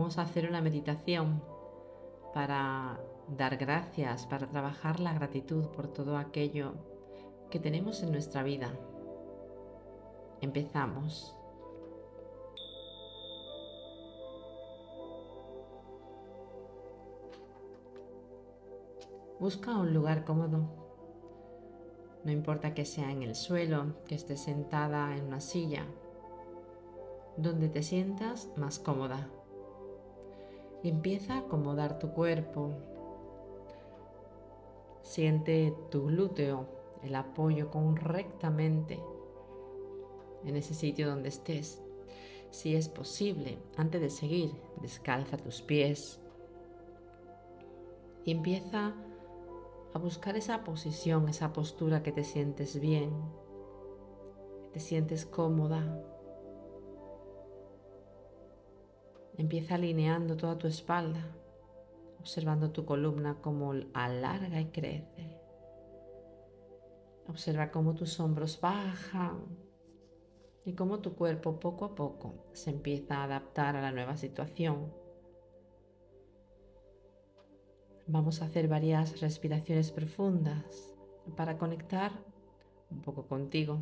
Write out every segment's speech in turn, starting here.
Vamos a hacer una meditación para dar gracias, para trabajar la gratitud por todo aquello que tenemos en nuestra vida. Empezamos. Busca un lugar cómodo. No importa que sea en el suelo, que estés sentada en una silla, donde te sientas más cómoda empieza a acomodar tu cuerpo. Siente tu glúteo, el apoyo correctamente en ese sitio donde estés. Si es posible, antes de seguir, descalza tus pies y empieza a buscar esa posición, esa postura que te sientes bien, que te sientes cómoda, Empieza alineando toda tu espalda, observando tu columna como alarga y crece. Observa cómo tus hombros bajan y cómo tu cuerpo poco a poco se empieza a adaptar a la nueva situación. Vamos a hacer varias respiraciones profundas para conectar un poco contigo.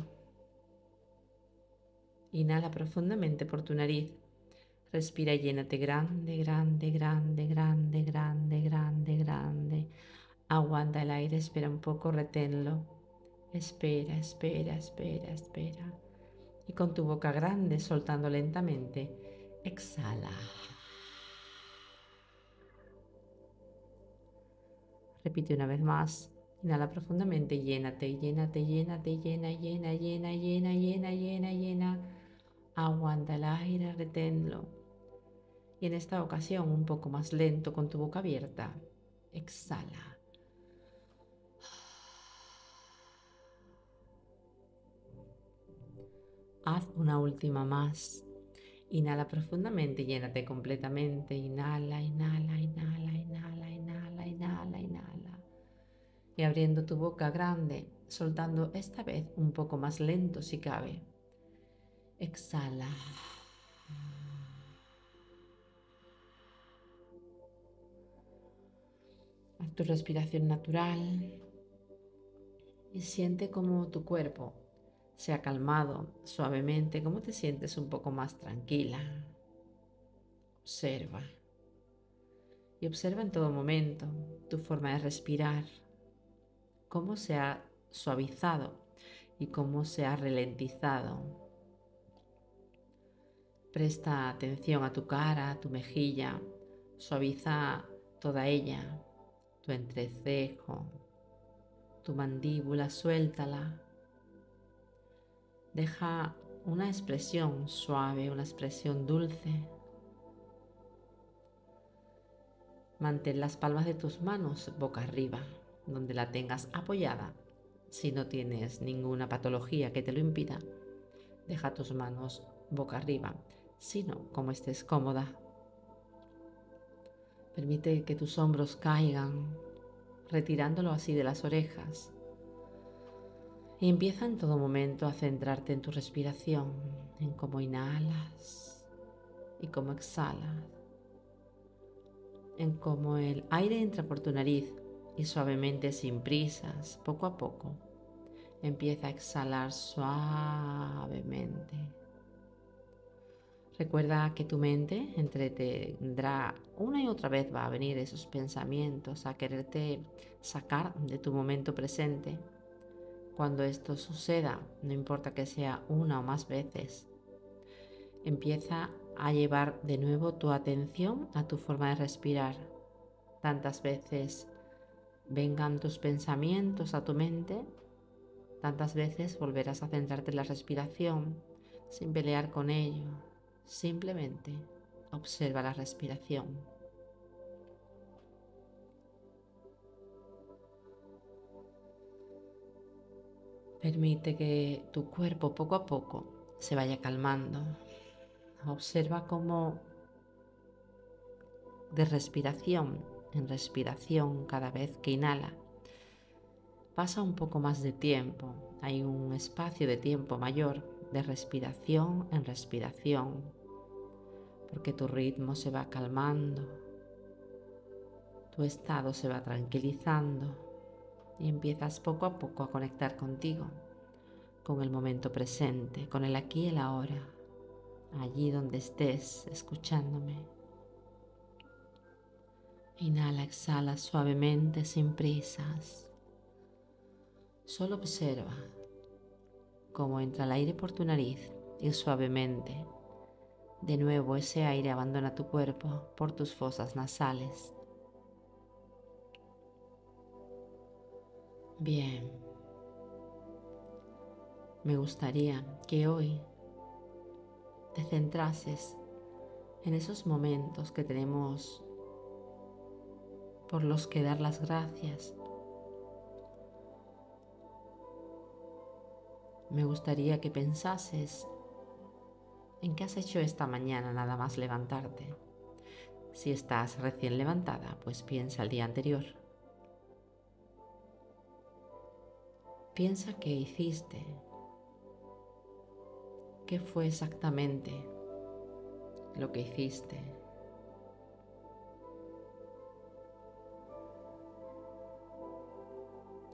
Inhala profundamente por tu nariz. Respira y llénate grande, grande, grande, grande, grande, grande, grande. Aguanta el aire, espera un poco, reténlo. Espera, espera, espera, espera. Y con tu boca grande, soltando lentamente, exhala. Repite una vez más. Inhala profundamente, llénate, llénate, llénate, llena, llena, llena, llena, llena, llena, llena. Aguanta el aire, reténlo y en esta ocasión un poco más lento con tu boca abierta. Exhala. Haz una última más. Inhala profundamente, llénate completamente. Inhala, inhala, inhala, inhala, inhala, inhala, inhala. Y abriendo tu boca grande, soltando esta vez un poco más lento si cabe. Exhala. Tu respiración natural y siente cómo tu cuerpo se ha calmado suavemente, cómo te sientes un poco más tranquila. Observa. Y observa en todo momento tu forma de respirar, cómo se ha suavizado y cómo se ha ralentizado. Presta atención a tu cara, a tu mejilla, suaviza toda ella tu entrecejo, tu mandíbula, suéltala. Deja una expresión suave, una expresión dulce. Mantén las palmas de tus manos boca arriba, donde la tengas apoyada. Si no tienes ninguna patología que te lo impida, deja tus manos boca arriba, sino como estés cómoda. Permite que tus hombros caigan, retirándolo así de las orejas. Y empieza en todo momento a centrarte en tu respiración, en cómo inhalas y cómo exhalas, en cómo el aire entra por tu nariz y suavemente, sin prisas, poco a poco, empieza a exhalar suavemente. Recuerda que tu mente entretendrá una y otra vez va a venir esos pensamientos a quererte sacar de tu momento presente. Cuando esto suceda, no importa que sea una o más veces, empieza a llevar de nuevo tu atención a tu forma de respirar. Tantas veces vengan tus pensamientos a tu mente, tantas veces volverás a centrarte en la respiración sin pelear con ello, Simplemente observa la respiración. Permite que tu cuerpo poco a poco se vaya calmando. Observa cómo de respiración en respiración cada vez que inhala pasa un poco más de tiempo. Hay un espacio de tiempo mayor de respiración en respiración porque tu ritmo se va calmando, tu estado se va tranquilizando y empiezas poco a poco a conectar contigo, con el momento presente, con el aquí y el ahora, allí donde estés escuchándome. Inhala, exhala suavemente, sin prisas. Solo observa cómo entra el aire por tu nariz y suavemente de nuevo ese aire abandona tu cuerpo por tus fosas nasales. Bien. Me gustaría que hoy te centrases en esos momentos que tenemos por los que dar las gracias. Me gustaría que pensases en qué has hecho esta mañana nada más levantarte. Si estás recién levantada, pues piensa el día anterior. Piensa qué hiciste. ¿Qué fue exactamente lo que hiciste?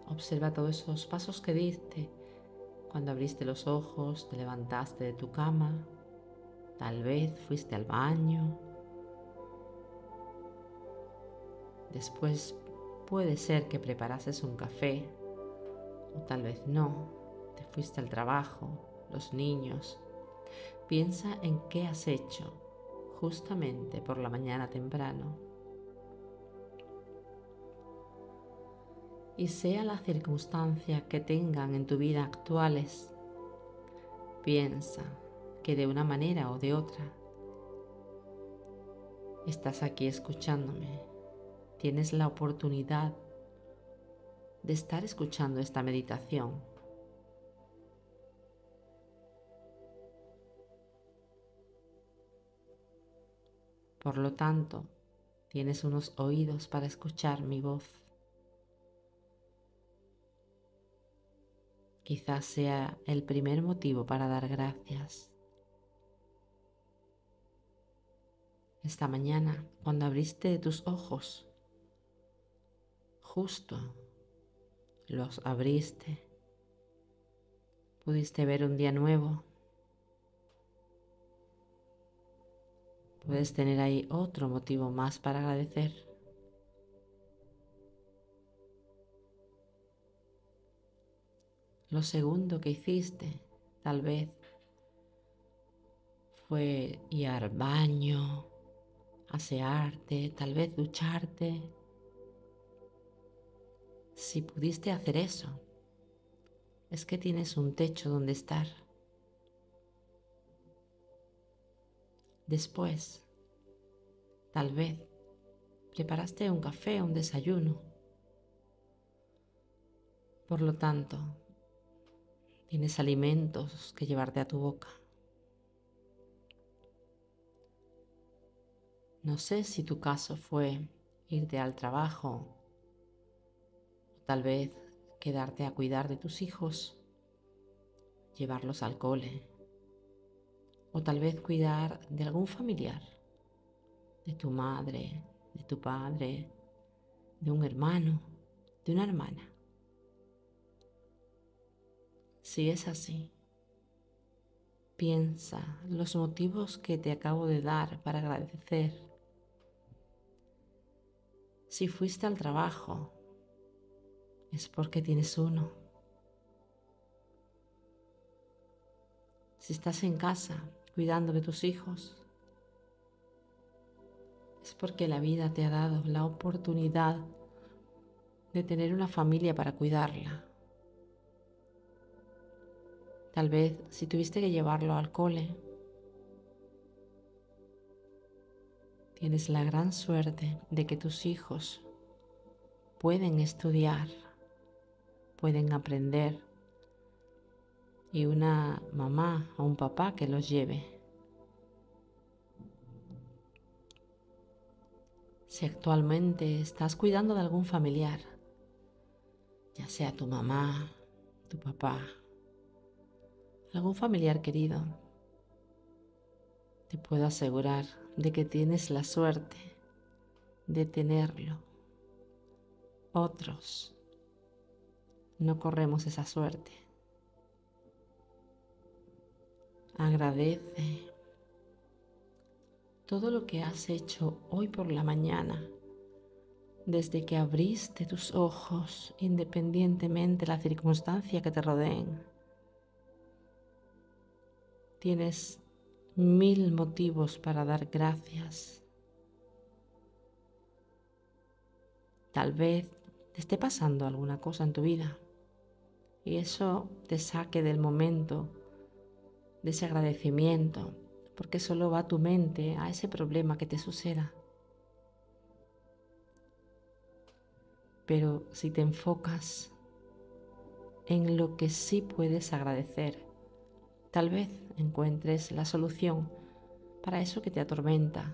Observa todos esos pasos que diste cuando abriste los ojos, te levantaste de tu cama, Tal vez fuiste al baño. Después puede ser que preparases un café o tal vez no. Te fuiste al trabajo, los niños. Piensa en qué has hecho justamente por la mañana temprano. Y sea la circunstancia que tengan en tu vida actuales, piensa que de una manera o de otra estás aquí escuchándome. Tienes la oportunidad de estar escuchando esta meditación. Por lo tanto, tienes unos oídos para escuchar mi voz. Quizás sea el primer motivo para dar gracias. Esta mañana cuando abriste tus ojos. Justo los abriste. Pudiste ver un día nuevo. Puedes tener ahí otro motivo más para agradecer. Lo segundo que hiciste, tal vez, fue ir al baño, asearte, tal vez ducharte. Si pudiste hacer eso, es que tienes un techo donde estar. Después, tal vez, preparaste un café, un desayuno. Por lo tanto, tienes alimentos que llevarte a tu boca. No sé si tu caso fue irte al trabajo tal vez quedarte a cuidar de tus hijos, llevarlos al cole o tal vez cuidar de algún familiar, de tu madre, de tu padre, de un hermano, de una hermana. Si es así, piensa los motivos que te acabo de dar para agradecer si fuiste al trabajo, es porque tienes uno. Si estás en casa cuidando de tus hijos, es porque la vida te ha dado la oportunidad de tener una familia para cuidarla. Tal vez si tuviste que llevarlo al cole, Tienes la gran suerte de que tus hijos pueden estudiar, pueden aprender y una mamá o un papá que los lleve. Si actualmente estás cuidando de algún familiar, ya sea tu mamá, tu papá, algún familiar querido, te puedo asegurar de que tienes la suerte de tenerlo. Otros no corremos esa suerte. Agradece todo lo que has hecho hoy por la mañana, desde que abriste tus ojos, independientemente de la circunstancia que te rodeen. Tienes mil motivos para dar gracias. Tal vez te esté pasando alguna cosa en tu vida y eso te saque del momento de ese agradecimiento, porque solo va tu mente a ese problema que te suceda. Pero si te enfocas en lo que sí puedes agradecer, tal vez encuentres la solución para eso que te atormenta,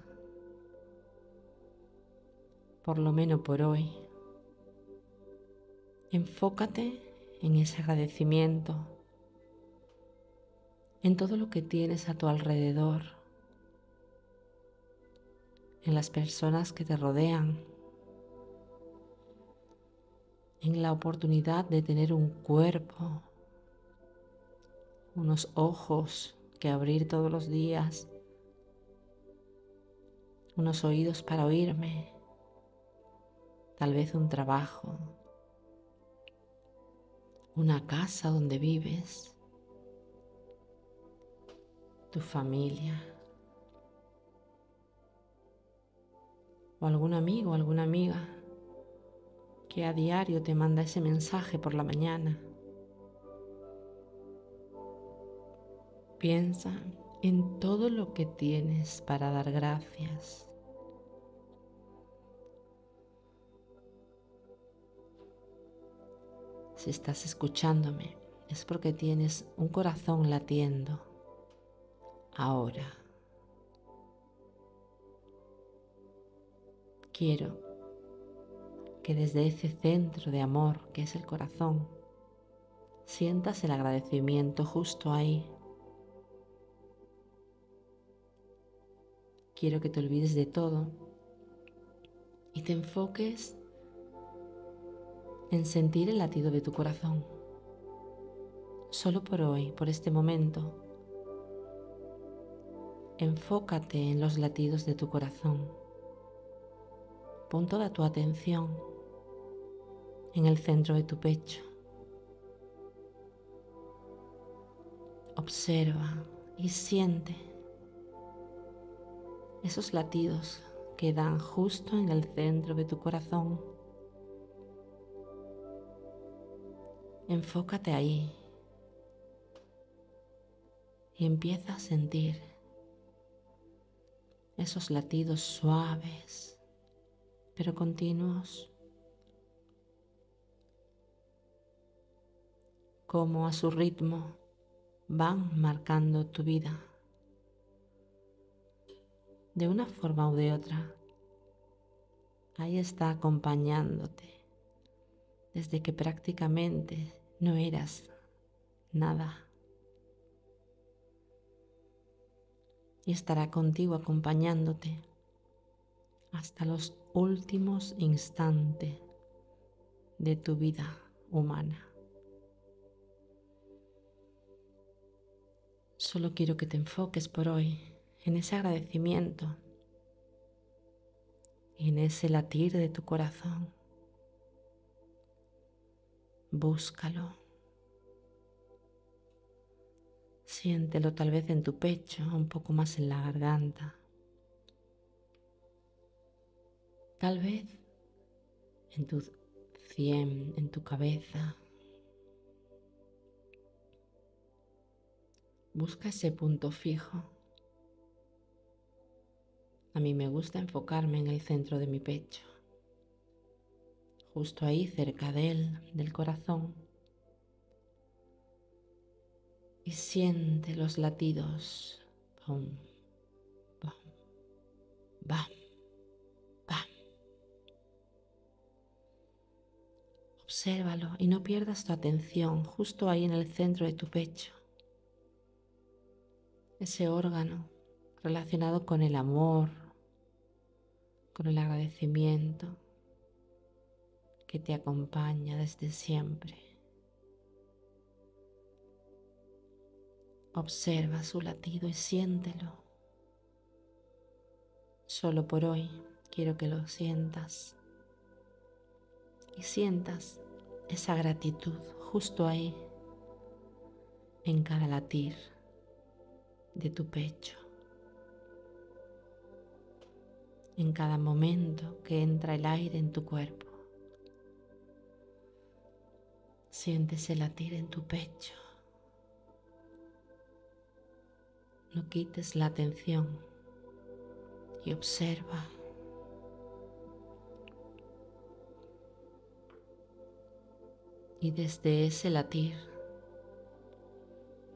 por lo menos por hoy. Enfócate en ese agradecimiento, en todo lo que tienes a tu alrededor, en las personas que te rodean, en la oportunidad de tener un cuerpo, unos ojos que abrir todos los días, unos oídos para oírme, tal vez un trabajo, una casa donde vives, tu familia o algún amigo alguna amiga que a diario te manda ese mensaje por la mañana. Piensa en todo lo que tienes para dar gracias. Si estás escuchándome, es porque tienes un corazón latiendo ahora. Quiero que desde ese centro de amor que es el corazón, sientas el agradecimiento justo ahí. Quiero que te olvides de todo y te enfoques en sentir el latido de tu corazón. Solo por hoy, por este momento, enfócate en los latidos de tu corazón. Pon toda tu atención en el centro de tu pecho. Observa y siente esos latidos que dan justo en el centro de tu corazón. Enfócate ahí y empieza a sentir esos latidos suaves pero continuos, como a su ritmo van marcando tu vida de una forma u de otra. Ahí está acompañándote desde que prácticamente no eras nada. Y estará contigo acompañándote hasta los últimos instantes de tu vida humana. Solo quiero que te enfoques por hoy en ese agradecimiento, en ese latir de tu corazón. Búscalo. Siéntelo tal vez en tu pecho, un poco más en la garganta. Tal vez en tu cien, en tu cabeza. Busca ese punto fijo. A mí me gusta enfocarme en el centro de mi pecho justo ahí cerca de él, del corazón. Y siente los latidos. Bum, bum, bam, bam. Obsérvalo y no pierdas tu atención justo ahí en el centro de tu pecho. Ese órgano relacionado con el amor, con el agradecimiento que te acompaña desde siempre. Observa su latido y siéntelo. Solo por hoy quiero que lo sientas y sientas esa gratitud justo ahí, en cada latir de tu pecho, en cada momento que entra el aire en tu cuerpo. Sientes el latir en tu pecho. No quites la atención y observa. Y desde ese latir,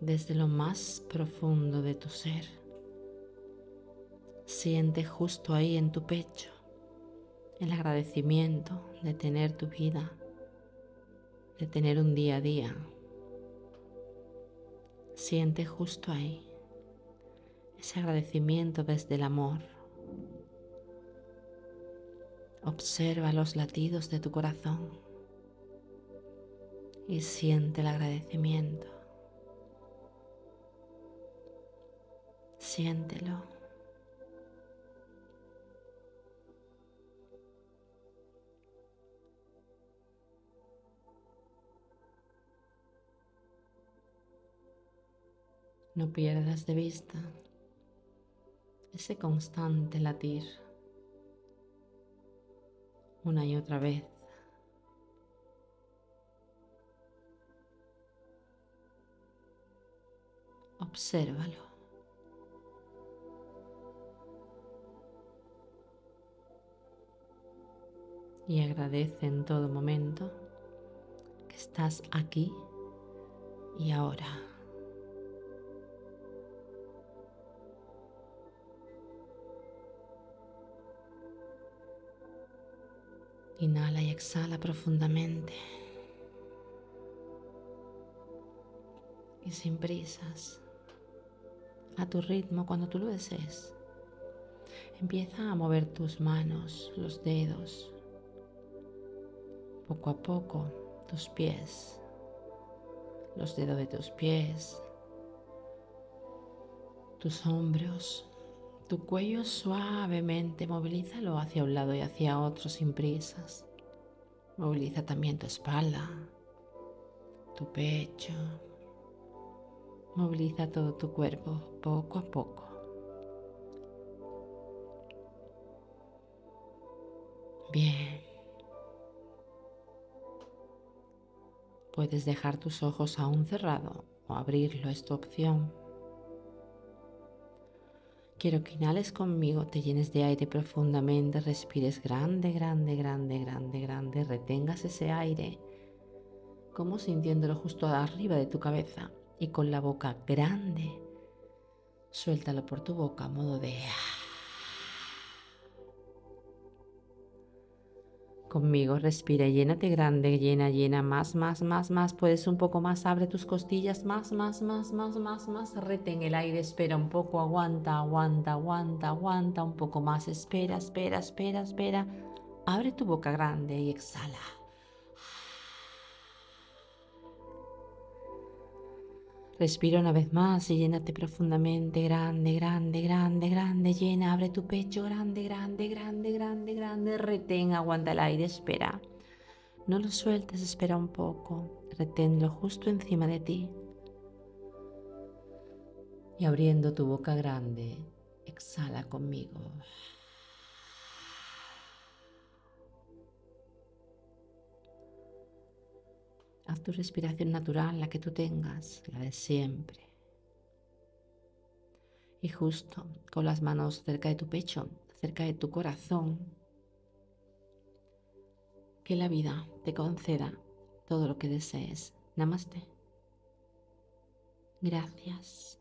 desde lo más profundo de tu ser, siente justo ahí en tu pecho el agradecimiento de tener tu vida, de tener un día a día. Siente justo ahí ese agradecimiento desde el amor. Observa los latidos de tu corazón y siente el agradecimiento. Siéntelo. No pierdas de vista ese constante latir una y otra vez. Obsérvalo. Y agradece en todo momento que estás aquí y ahora. Inhala y exhala profundamente. Y sin prisas, a tu ritmo cuando tú lo desees. Empieza a mover tus manos, los dedos, poco a poco tus pies, los dedos de tus pies, tus hombros, tu cuello suavemente, movilízalo hacia un lado y hacia otro sin prisas. Moviliza también tu espalda, tu pecho. Moviliza todo tu cuerpo poco a poco. Bien. Puedes dejar tus ojos aún cerrados o abrirlo, es tu opción. Quiero que inhales conmigo, te llenes de aire profundamente, respires grande, grande, grande, grande, grande, retengas ese aire, como sintiéndolo justo arriba de tu cabeza y con la boca grande, suéltalo por tu boca a modo de... Conmigo respira, llénate grande, llena, llena, más, más, más, más. Puedes un poco más, abre tus costillas, más, más, más, más, más, más. Retén el aire, espera un poco, aguanta, aguanta, aguanta, aguanta, un poco más. Espera, espera, espera, espera. Abre tu boca grande y exhala. Respira una vez más y llénate profundamente, grande, grande, grande, grande, llena, abre tu pecho, grande, grande, grande, grande, grande, retén, aguanta el aire, espera. No lo sueltes, espera un poco, reténlo justo encima de ti. Y abriendo tu boca grande, exhala conmigo. Tu respiración natural, la que tú tengas, la de siempre. Y justo con las manos cerca de tu pecho, cerca de tu corazón, que la vida te conceda todo lo que desees. Namaste. Gracias.